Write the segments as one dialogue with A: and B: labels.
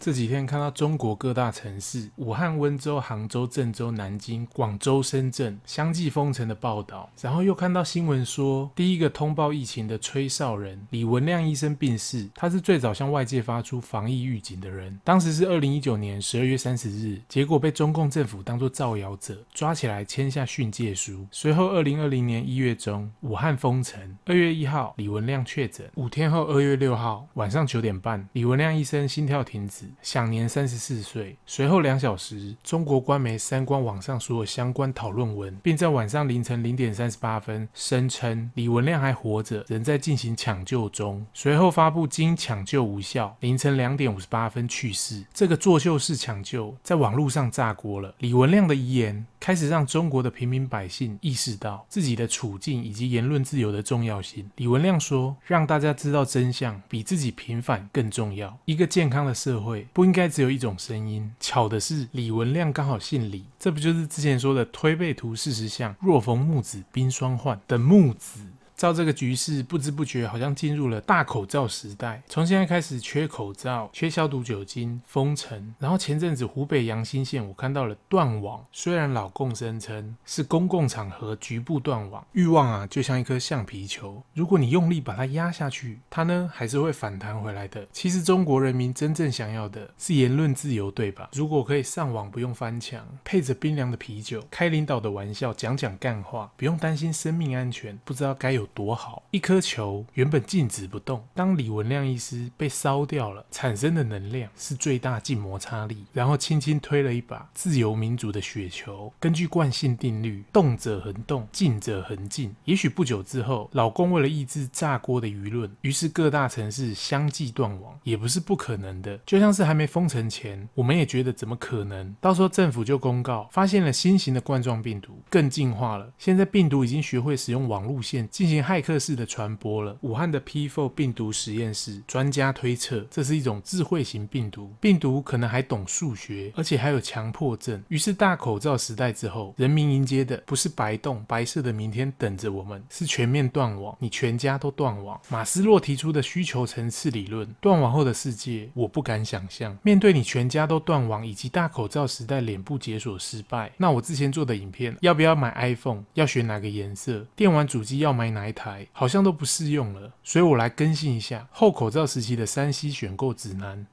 A: 这几天看到中国各大城市，武汉、温州、杭州、郑州、南京、广州、深圳相继封城的报道，然后又看到新闻说，第一个通报疫情的吹哨人李文亮医生病逝，他是最早向外界发出防疫预警的人。当时是二零一九年十二月三十日，结果被中共政府当作造谣者抓起来签下训诫书。随后二零二零年一月中，武汉封城。二月一号，李文亮确诊。五天后，二月六号晚上九点半，李文亮医生心跳停止。享年三十四岁。随后两小时，中国官媒删光网上所有相关讨论文，并在晚上凌晨零点三十八分声称李文亮还活着，仍在进行抢救中。随后发布经抢救无效，凌晨两点五十八分去世。这个作秀式抢救在网络上炸锅了。李文亮的遗言开始让中国的平民百姓意识到自己的处境以及言论自由的重要性。李文亮说：“让大家知道真相，比自己平反更重要。一个健康的社会。”不应该只有一种声音。巧的是，李文亮刚好姓李，这不就是之前说的“推背图事实像，若逢木子冰霜换”的木子？照这个局势，不知不觉好像进入了大口罩时代。从现在开始，缺口罩、缺消毒酒精、封城。然后前阵子湖北阳新县，我看到了断网。虽然老共声称是公共场合局部断网，欲望啊就像一颗橡皮球，如果你用力把它压下去，它呢还是会反弹回来的。其实中国人民真正想要的是言论自由，对吧？如果可以上网不用翻墙，配着冰凉的啤酒，开领导的玩笑，讲讲干话，不用担心生命安全，不知道该有多好！一颗球原本静止不动，当李文亮医师被烧掉了，产生的能量是最大静摩擦力，然后轻轻推了一把自由民主的雪球。根据惯性定律，动者恒动，静者恒静。也许不久之后，老公为了抑制炸锅的舆论，于是各大城市相继断网，也不是不可能的。就像是还没封城前，我们也觉得怎么可能？到时候政府就公告发现了新型的冠状病毒，更进化了。现在病毒已经学会使用网路线进行。骇客式的传播了。武汉的 P4 病毒实验室专家推测，这是一种智慧型病毒，病毒可能还懂数学，而且还有强迫症。于是大口罩时代之后，人民迎接的不是白洞白色的明天等着我们，是全面断网，你全家都断网。马斯洛提出的需求层次理论，断网后的世界我不敢想象。面对你全家都断网，以及大口罩时代脸部解锁失败，那我之前做的影片，要不要买 iPhone？要选哪个颜色？电玩主机要买哪台？好像都不适用了，所以我来更新一下后口罩时期的 3C 选购指南。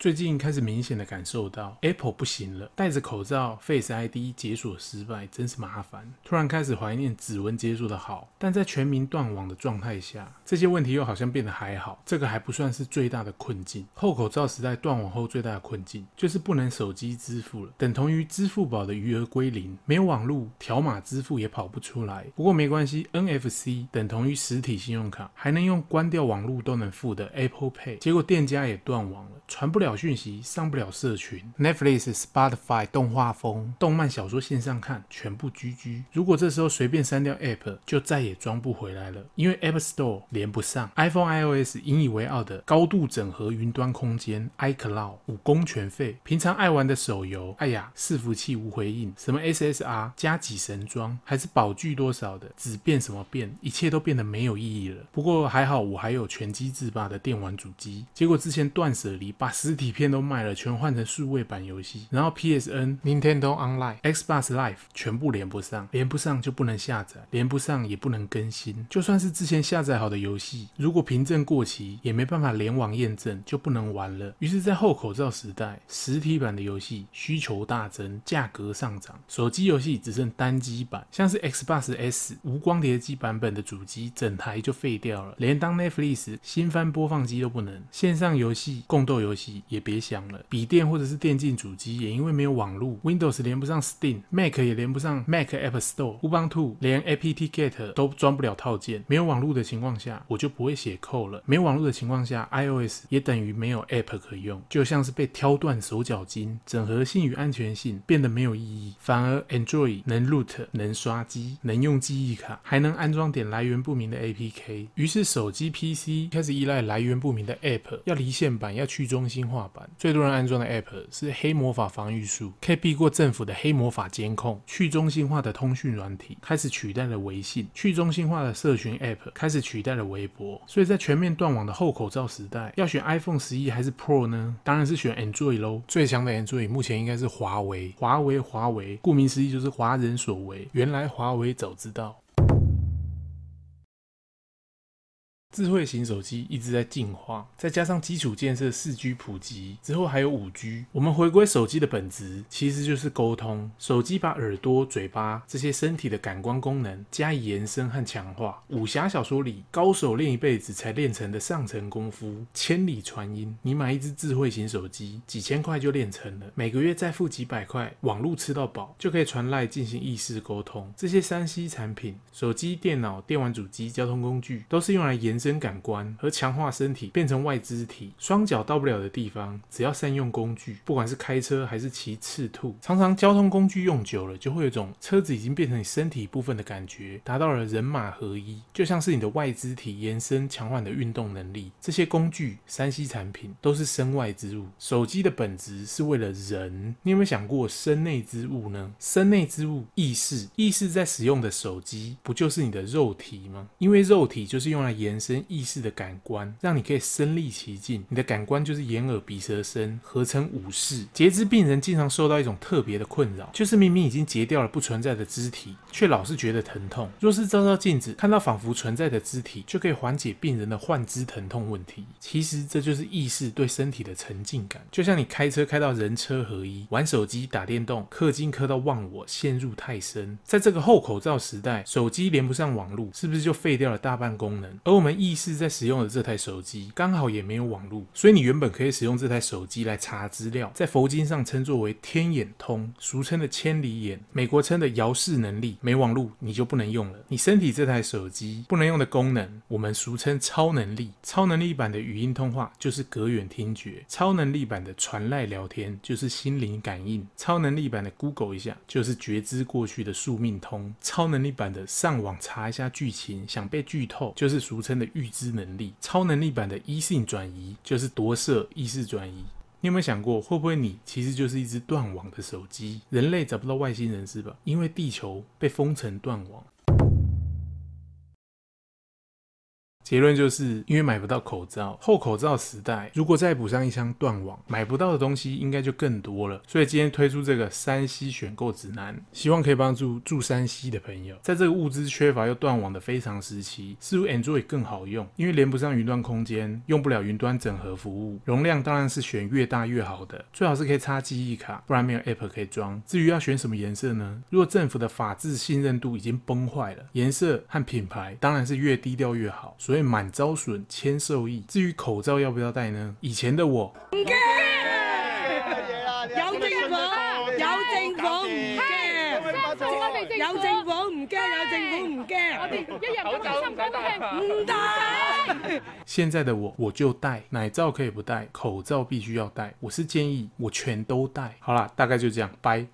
A: 最近开始明显的感受到 Apple 不行了，戴着口罩 Face ID 解锁失败，真是麻烦。突然开始怀念指纹解锁的好，但在全民断网的状态下，这些问题又好像变得还好。这个还不算是最大的困境。后口罩时代断网后最大的困境就是不能手机支付了，等同于支付宝的余额归零，没有网络，条码支付也跑不出来。不过没关系，NFC 等同于实体信用卡，还能用关掉网络都能付的 Apple Pay。结果店家也断网了，传不了。讯息上不了社群，Netflix、Spotify、动画风、动漫小说线上看全部 GG。如果这时候随便删掉 App，就再也装不回来了，因为 App Store 连不上。iPhone、iOS 引以为傲的高度整合云端空间 iCloud 五功全废。平常爱玩的手游，哎呀，伺服器无回应，什么 SSR 加几神装，还是宝具多少的，只变什么变，一切都变得没有意义了。不过还好，我还有全机制霸的电玩主机，结果之前断舍离把实体底片都卖了，全换成数位版游戏，然后 PSN、Nintendo Online、Xbox Live 全部连不上，连不上就不能下载，连不上也不能更新。就算是之前下载好的游戏，如果凭证过期，也没办法联网验证，就不能玩了。于是，在后口罩时代，实体版的游戏需求大增，价格上涨，手机游戏只剩单机版，像是 Xbox S 无光碟机版本的主机，整台就废掉了，连当 Netflix 新番播放机都不能，线上游戏、共斗游戏也别想了。笔电或者是电竞主机也因为没有网络，Windows 连不上 Steam，Mac 也连不上 Mac App Store，Ubuntu 连 apt-get 都装不了套件。没有网络的情况下，我就不会写 code 了。没有网络的情况下，iOS 也等于没有 App 可用，就像是被挑断手脚筋，整合性与安全性变得没有意义。反而 Android 能 root、能刷机、能用记忆卡，还能安装点来源不明的 APK。于是手机 PC 开始依赖来源不明的 App，要离线版，要去中心化最多人安装的 App 是黑魔法防御术，可以避过政府的黑魔法监控。去中心化的通讯软体开始取代了微信，去中心化的社群 App 开始取代了微博。所以在全面断网的后口罩时代，要选 iPhone 十一还是 Pro 呢？当然是选 Android 喽。最强的 Android 目前应该是华为，华为，华为，顾名思义就是华人所为。原来华为早知道。智慧型手机一直在进化，再加上基础建设四 G 普及之后，还有五 G。我们回归手机的本质，其实就是沟通。手机把耳朵、嘴巴这些身体的感官功能加以延伸和强化。武侠小说里，高手练一辈子才练成的上乘功夫，千里传音。你买一只智慧型手机，几千块就练成了，每个月再付几百块，网路吃到饱，就可以传赖进行意识沟通。这些三 C 产品，手机、电脑、电玩主机、交通工具，都是用来延。伸感官和强化身体，变成外肢体，双脚到不了的地方，只要善用工具，不管是开车还是骑赤兔，常常交通工具用久了，就会有种车子已经变成你身体部分的感觉，达到了人马合一，就像是你的外肢体延伸强化你的运动能力。这些工具，3C 产品都是身外之物。手机的本质是为了人，你有没有想过身内之物呢？身内之物，意识，意识在使用的手机，不就是你的肉体吗？因为肉体就是用来延伸。意识的感官，让你可以身历其境。你的感官就是眼、耳、鼻、舌、身，合成五识。截肢病人经常受到一种特别的困扰，就是明明已经截掉了不存在的肢体，却老是觉得疼痛。若是照照镜子，看到仿佛存在的肢体，就可以缓解病人的幻肢疼痛问题。其实这就是意识对身体的沉浸感。就像你开车开到人车合一，玩手机打电动，氪金氪到忘我，陷入太深。在这个后口罩时代，手机连不上网络，是不是就废掉了大半功能？而我们意识在使用的这台手机刚好也没有网络，所以你原本可以使用这台手机来查资料，在佛经上称作为天眼通，俗称的千里眼，美国称的遥视能力。没网络你就不能用了。你身体这台手机不能用的功能，我们俗称超能力。超能力版的语音通话就是隔远听觉，超能力版的传赖聊天就是心灵感应，超能力版的 Google 一下就是觉知过去的宿命通，超能力版的上网查一下剧情，想被剧透就是俗称的。预知能力，超能力版的一性转移就是夺舍意识转移。你有没有想过，会不会你其实就是一只断网的手机？人类找不到外星人是吧？因为地球被封城断网。结论就是因为买不到口罩，后口罩时代，如果再补上一箱断网，买不到的东西应该就更多了。所以今天推出这个山西选购指南，希望可以帮助住山西的朋友，在这个物资缺乏又断网的非常时期，似乎 Android 更好用，因为连不上云端空间，用不了云端整合服务，容量当然是选越大越好的，最好是可以插记忆卡，不然没有 App 可以装。至于要选什么颜色呢？如果政府的法治信任度已经崩坏了，颜色和品牌当然是越低调越好。所以。满招损，谦受益。至于口罩要不要戴呢？以前的我唔惊，有政府，有政府唔惊，有政府唔惊，有政府唔惊。我哋一日口罩唔戴，唔戴。现在的我，我就戴，奶罩可以不戴，口罩必须要戴。我是建议我全都戴。好啦，大概就这样，拜。